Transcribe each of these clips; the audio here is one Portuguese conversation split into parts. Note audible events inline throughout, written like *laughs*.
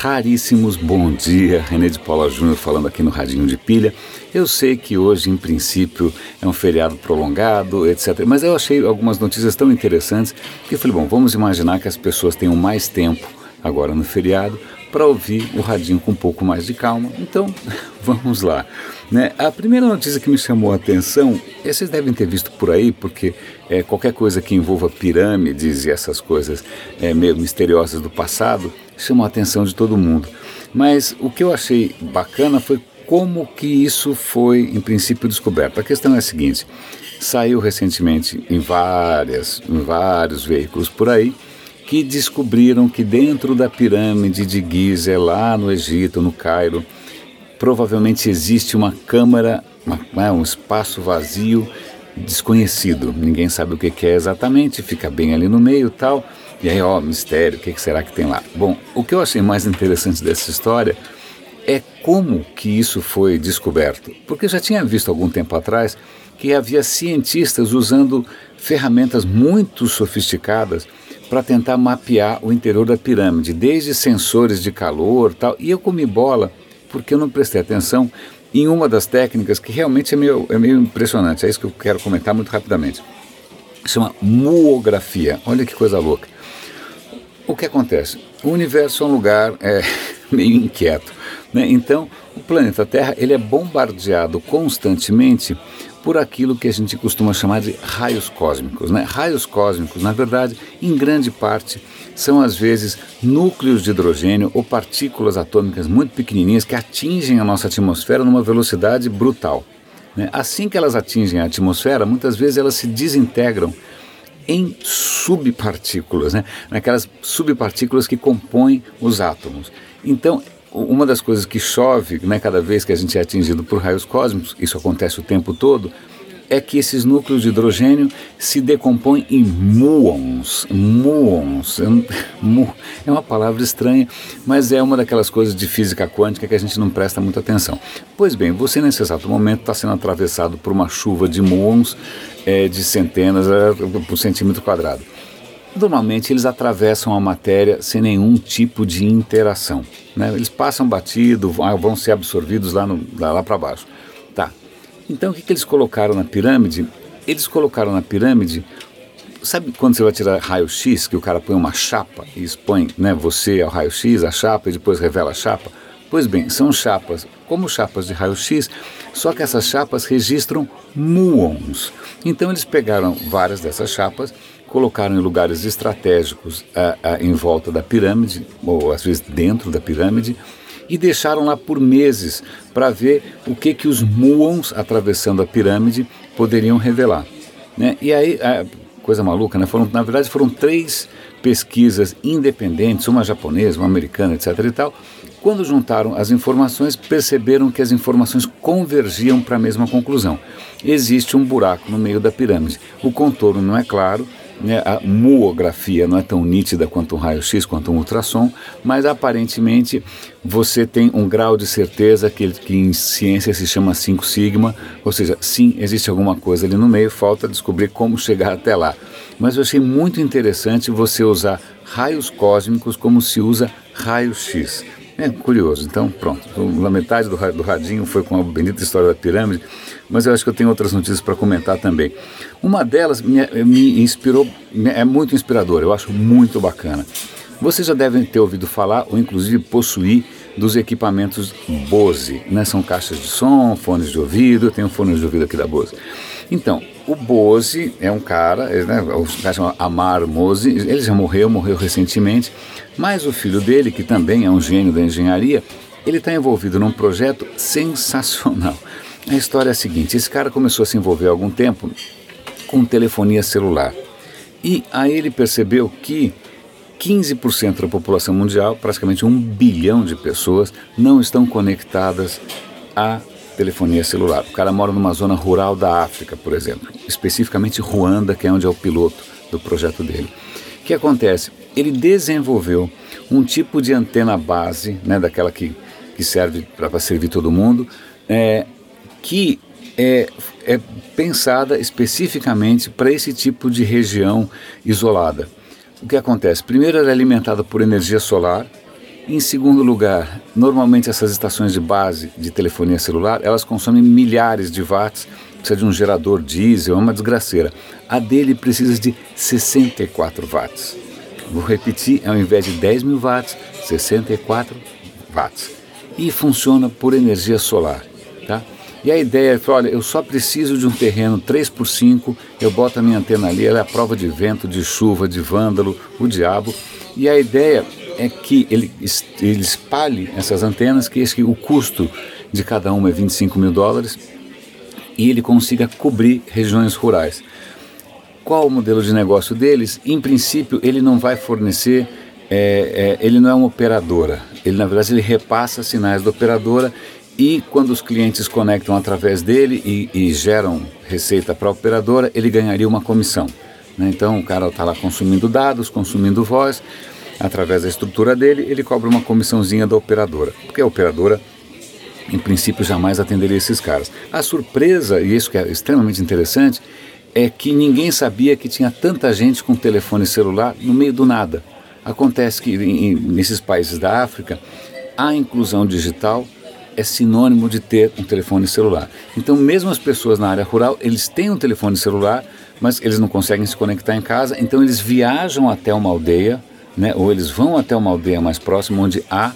Raríssimos bom dia, René de Paula Júnior falando aqui no Radinho de Pilha. Eu sei que hoje, em princípio, é um feriado prolongado, etc. Mas eu achei algumas notícias tão interessantes que eu falei, bom, vamos imaginar que as pessoas tenham mais tempo agora no feriado para ouvir o radinho com um pouco mais de calma. Então, *laughs* vamos lá. Né? A primeira notícia que me chamou a atenção, vocês devem ter visto por aí, porque é, qualquer coisa que envolva pirâmides e essas coisas é, meio misteriosas do passado chamou a atenção de todo mundo. Mas o que eu achei bacana foi como que isso foi, em princípio, descoberto. A questão é a seguinte: saiu recentemente em várias, em vários veículos por aí que descobriram que dentro da pirâmide de Gizé, lá no Egito, no Cairo, provavelmente existe uma câmara, uma, né, um espaço vazio desconhecido. Ninguém sabe o que é exatamente, fica bem ali no meio tal. E aí, ó, mistério, o que será que tem lá? Bom, o que eu achei mais interessante dessa história é como que isso foi descoberto. Porque eu já tinha visto algum tempo atrás que havia cientistas usando ferramentas muito sofisticadas para tentar mapear o interior da pirâmide, desde sensores de calor tal. E eu comi bola porque eu não prestei atenção em uma das técnicas que realmente é meio, é meio impressionante. É isso que eu quero comentar muito rapidamente. Chama muografia. Olha que coisa louca. O que acontece? O universo é um lugar é, *laughs* meio inquieto. Né? Então, o planeta Terra ele é bombardeado constantemente por aquilo que a gente costuma chamar de raios cósmicos. Né? Raios cósmicos, na verdade, em grande parte, são às vezes núcleos de hidrogênio ou partículas atômicas muito pequenininhas que atingem a nossa atmosfera numa velocidade brutal. Né? Assim que elas atingem a atmosfera, muitas vezes elas se desintegram em subpartículas, né? naquelas subpartículas que compõem os átomos. Então, uma das coisas que chove né, cada vez que a gente é atingido por raios cósmicos, isso acontece o tempo todo, é que esses núcleos de hidrogênio se decompõem em muons. Muons. *laughs* É uma palavra estranha, mas é uma daquelas coisas de física quântica que a gente não presta muita atenção. Pois bem, você nesse exato momento está sendo atravessado por uma chuva de muons é, de centenas é, por centímetro quadrado. Normalmente eles atravessam a matéria sem nenhum tipo de interação. Né? Eles passam batido, vão ser absorvidos lá, lá, lá para baixo. Tá. Então o que, que eles colocaram na pirâmide? Eles colocaram na pirâmide Sabe quando você vai tirar raio-x, que o cara põe uma chapa e expõe né, você ao raio-x, a chapa, e depois revela a chapa? Pois bem, são chapas, como chapas de raio-x, só que essas chapas registram muons. Então eles pegaram várias dessas chapas colocaram em lugares estratégicos a, a, em volta da pirâmide, ou às vezes dentro da pirâmide, e deixaram lá por meses para ver o que, que os muons atravessando a pirâmide poderiam revelar. Né? E aí, coisa maluca, né? foram, na verdade foram três pesquisas independentes, uma japonesa, uma americana, etc. e tal. Quando juntaram as informações, perceberam que as informações convergiam para a mesma conclusão. Existe um buraco no meio da pirâmide. O contorno não é claro, a muografia não é tão nítida quanto um raio-x, quanto um ultrassom, mas aparentemente você tem um grau de certeza que, que em ciência se chama 5 sigma, ou seja, sim, existe alguma coisa ali no meio, falta descobrir como chegar até lá. Mas eu achei muito interessante você usar raios cósmicos como se usa raio-x. É curioso. Então, pronto. Na metade do, do radinho foi com a bendita história da pirâmide, mas eu acho que eu tenho outras notícias para comentar também. Uma delas me, me inspirou, é muito inspiradora, eu acho muito bacana. Vocês já devem ter ouvido falar, ou inclusive possuir, dos equipamentos Bose. Né? São caixas de som, fones de ouvido, eu tenho fones de ouvido aqui da Bose. Então, o Bose é um cara, né, o cara chama Amar Mose, ele já morreu, morreu recentemente, mas o filho dele, que também é um gênio da engenharia, ele está envolvido num projeto sensacional. A história é a seguinte: esse cara começou a se envolver há algum tempo com telefonia celular. E aí ele percebeu que 15% da população mundial, praticamente um bilhão de pessoas, não estão conectadas à telefonia celular. O cara mora numa zona rural da África, por exemplo, especificamente Ruanda, que é onde é o piloto do projeto dele. O que acontece? ele desenvolveu um tipo de antena base, né, daquela que, que serve para servir todo mundo, é, que é, é pensada especificamente para esse tipo de região isolada. O que acontece? Primeiro, ela é alimentada por energia solar, Em segundo lugar, normalmente essas estações de base de telefonia celular, elas consomem milhares de watts, precisa de um gerador diesel, é uma desgraceira. A dele precisa de 64 watts. Vou repetir, ao invés de 10 mil watts, 64 watts. E funciona por energia solar, tá? E a ideia é, olha, eu só preciso de um terreno 3 por 5 eu boto a minha antena ali, ela é a prova de vento, de chuva, de vândalo, o diabo. E a ideia é que ele, ele espalhe essas antenas, que esse, o custo de cada uma é 25 mil dólares, e ele consiga cobrir regiões rurais. Qual o modelo de negócio deles? Em princípio, ele não vai fornecer, é, é, ele não é uma operadora, ele na verdade ele repassa sinais da operadora e quando os clientes conectam através dele e, e geram receita para a operadora, ele ganharia uma comissão. Né? Então o cara está lá consumindo dados, consumindo voz, através da estrutura dele, ele cobra uma comissãozinha da operadora, porque a operadora, em princípio, jamais atenderia esses caras. A surpresa, e isso que é extremamente interessante, é que ninguém sabia que tinha tanta gente com telefone celular no meio do nada. Acontece que em, nesses países da África, a inclusão digital é sinônimo de ter um telefone celular. Então, mesmo as pessoas na área rural, eles têm um telefone celular, mas eles não conseguem se conectar em casa, então eles viajam até uma aldeia, né, ou eles vão até uma aldeia mais próxima onde há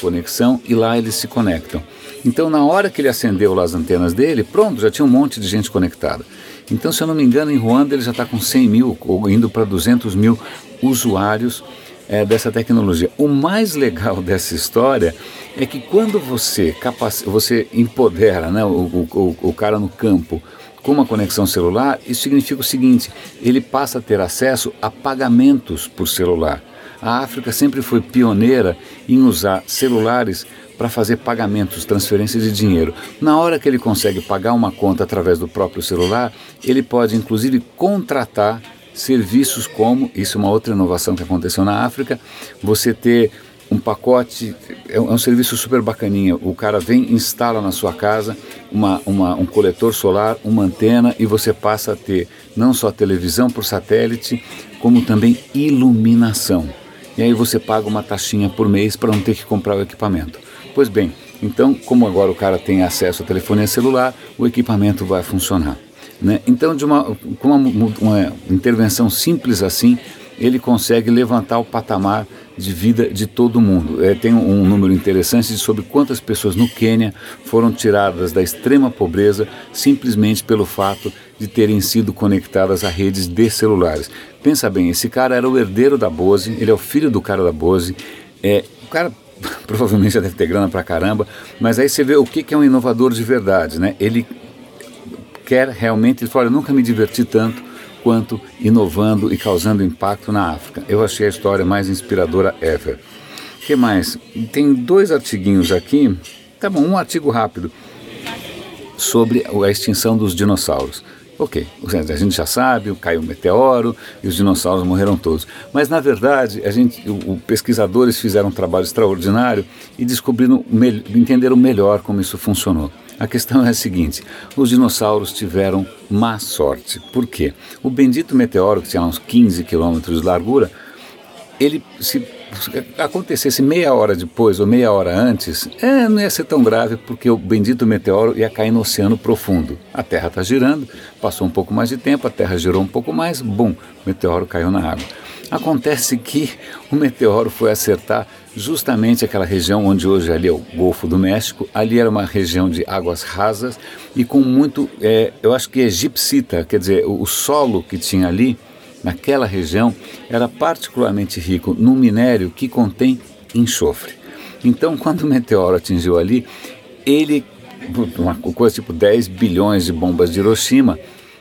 conexão e lá eles se conectam. Então, na hora que ele acendeu lá as antenas dele, pronto, já tinha um monte de gente conectada. Então, se eu não me engano, em Ruanda ele já está com 100 mil, ou indo para 200 mil usuários é, dessa tecnologia. O mais legal *laughs* dessa história é que quando você, capac... você empodera né, o, o, o cara no campo com uma conexão celular, isso significa o seguinte: ele passa a ter acesso a pagamentos por celular. A África sempre foi pioneira em usar celulares para fazer pagamentos, transferência de dinheiro. Na hora que ele consegue pagar uma conta através do próprio celular, ele pode inclusive contratar serviços como, isso é uma outra inovação que aconteceu na África, você ter um pacote, é um, é um, serviço super bacaninha. O cara vem, instala na sua casa uma, uma, um coletor solar, uma antena e você passa a ter não só televisão por satélite, como também iluminação. E aí você paga uma taxinha por mês para não ter que comprar o equipamento. Pois bem, então, como agora o cara tem acesso à telefonia celular, o equipamento vai funcionar. Né? Então, de uma, com uma, uma intervenção simples assim, ele consegue levantar o patamar de vida de todo mundo. É, tem um, número interessante sobre quantas pessoas no Quênia foram tiradas da extrema pobreza simplesmente pelo fato de terem sido conectadas a redes de celulares. Pensa bem, esse cara era o herdeiro da Bose, ele é o filho do cara da Bose. É, o cara *laughs* provavelmente já deve ter grana pra caramba, mas aí você vê o que, que é um inovador de verdade, né? Ele quer realmente, ele fala, eu nunca me diverti tanto inovando e causando impacto na África. Eu achei a história mais inspiradora ever. Que mais? Tem dois artiguinhos aqui, tá bom, um artigo rápido sobre a extinção dos dinossauros. Ok, a gente já sabe, caiu um meteoro e os dinossauros morreram todos. Mas na verdade, a gente, o, pesquisadores fizeram um trabalho extraordinário e descobriram, entenderam melhor como isso funcionou. A questão é a seguinte: os dinossauros tiveram má sorte. Por quê? O bendito meteoro, que tinha uns 15 quilômetros de largura, ele se acontecesse meia hora depois ou meia hora antes, é, não ia ser tão grave porque o bendito meteoro ia cair no oceano profundo. A Terra está girando, passou um pouco mais de tempo, a Terra girou um pouco mais, bum, o meteoro caiu na água. Acontece que o meteoro foi acertar justamente aquela região onde hoje ali é o Golfo do México. Ali era uma região de águas rasas e com muito, é, eu acho que egipcita, quer dizer, o, o solo que tinha ali, naquela região, era particularmente rico num minério que contém enxofre. Então, *laughs* quando o meteoro atingiu ali, ele, uma coisa tipo 10 bilhões de bombas de Hiroshima,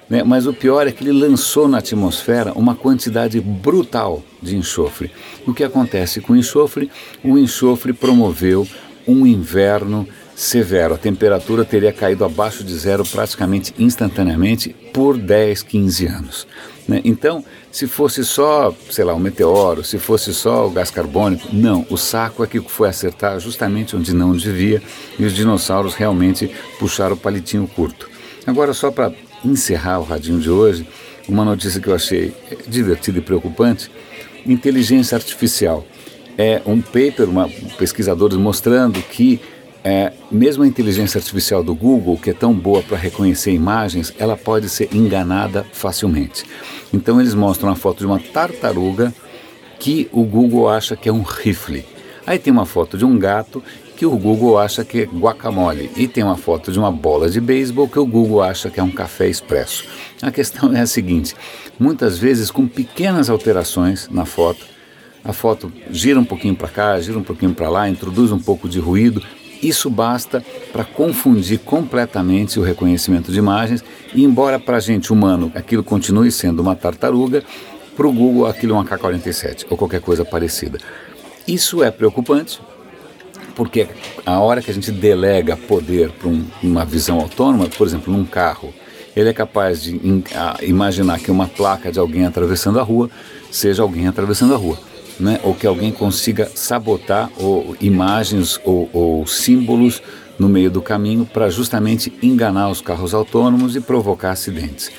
né? Mas o pior é que ele lançou na atmosfera uma quantidade brutal de enxofre. O que acontece com o enxofre? O enxofre promoveu um inverno severo. A temperatura teria caído abaixo de zero praticamente instantaneamente por 10, 15 anos. Né? Então, se fosse só, sei lá, um meteoro, se fosse só o gás carbônico, não. O saco é que foi acertar justamente onde não devia e os dinossauros realmente puxaram o palitinho curto. Agora, só para encerrar o radinho de hoje, uma notícia que eu achei divertida e preocupante: inteligência artificial. é um paper, uma, pesquisadores mostrando que é, mesmo a inteligência artificial do Google, que é tão boa para reconhecer imagens, ela pode ser enganada facilmente. Então eles mostram a foto de uma tartaruga que o Google acha que é um rifle. Aí tem uma foto de um gato que o Google acha que é guacamole. E tem uma foto de uma bola de beisebol que o Google acha que é um café expresso. A questão é a seguinte: muitas vezes, com pequenas alterações na foto, a foto gira um pouquinho para cá, gira um pouquinho para lá, introduz um pouco de ruído. Isso basta para confundir completamente o reconhecimento de imagens, e embora para a gente humano aquilo continue sendo uma tartaruga, para o Google aquilo é uma K-47 ou qualquer coisa parecida. Isso é preocupante, porque a hora que a gente delega poder para um, uma visão autônoma, por exemplo, num carro, ele é capaz de in, a, imaginar que uma placa de alguém atravessando a rua seja alguém atravessando a rua. Né? ou que alguém consiga sabotar ou, imagens ou, ou símbolos no meio do caminho para justamente enganar os carros autônomos e provocar acidentes.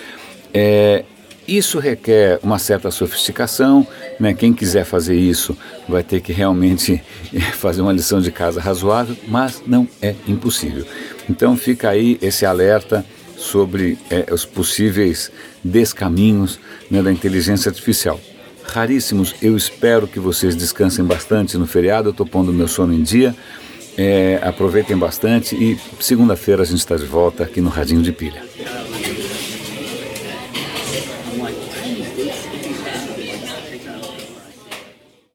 É, isso requer uma certa sofisticação, né? quem quiser fazer isso vai ter que realmente *laughs* fazer uma lição de casa razoável, mas não é impossível. Então fica aí esse alerta sobre é, os possíveis descaminhos né, da inteligência artificial. Raríssimos, eu espero que vocês descansem bastante no feriado, eu estou pondo meu sono em dia. É, aproveitem bastante e segunda-feira a gente está de volta aqui no Radinho de Pilha.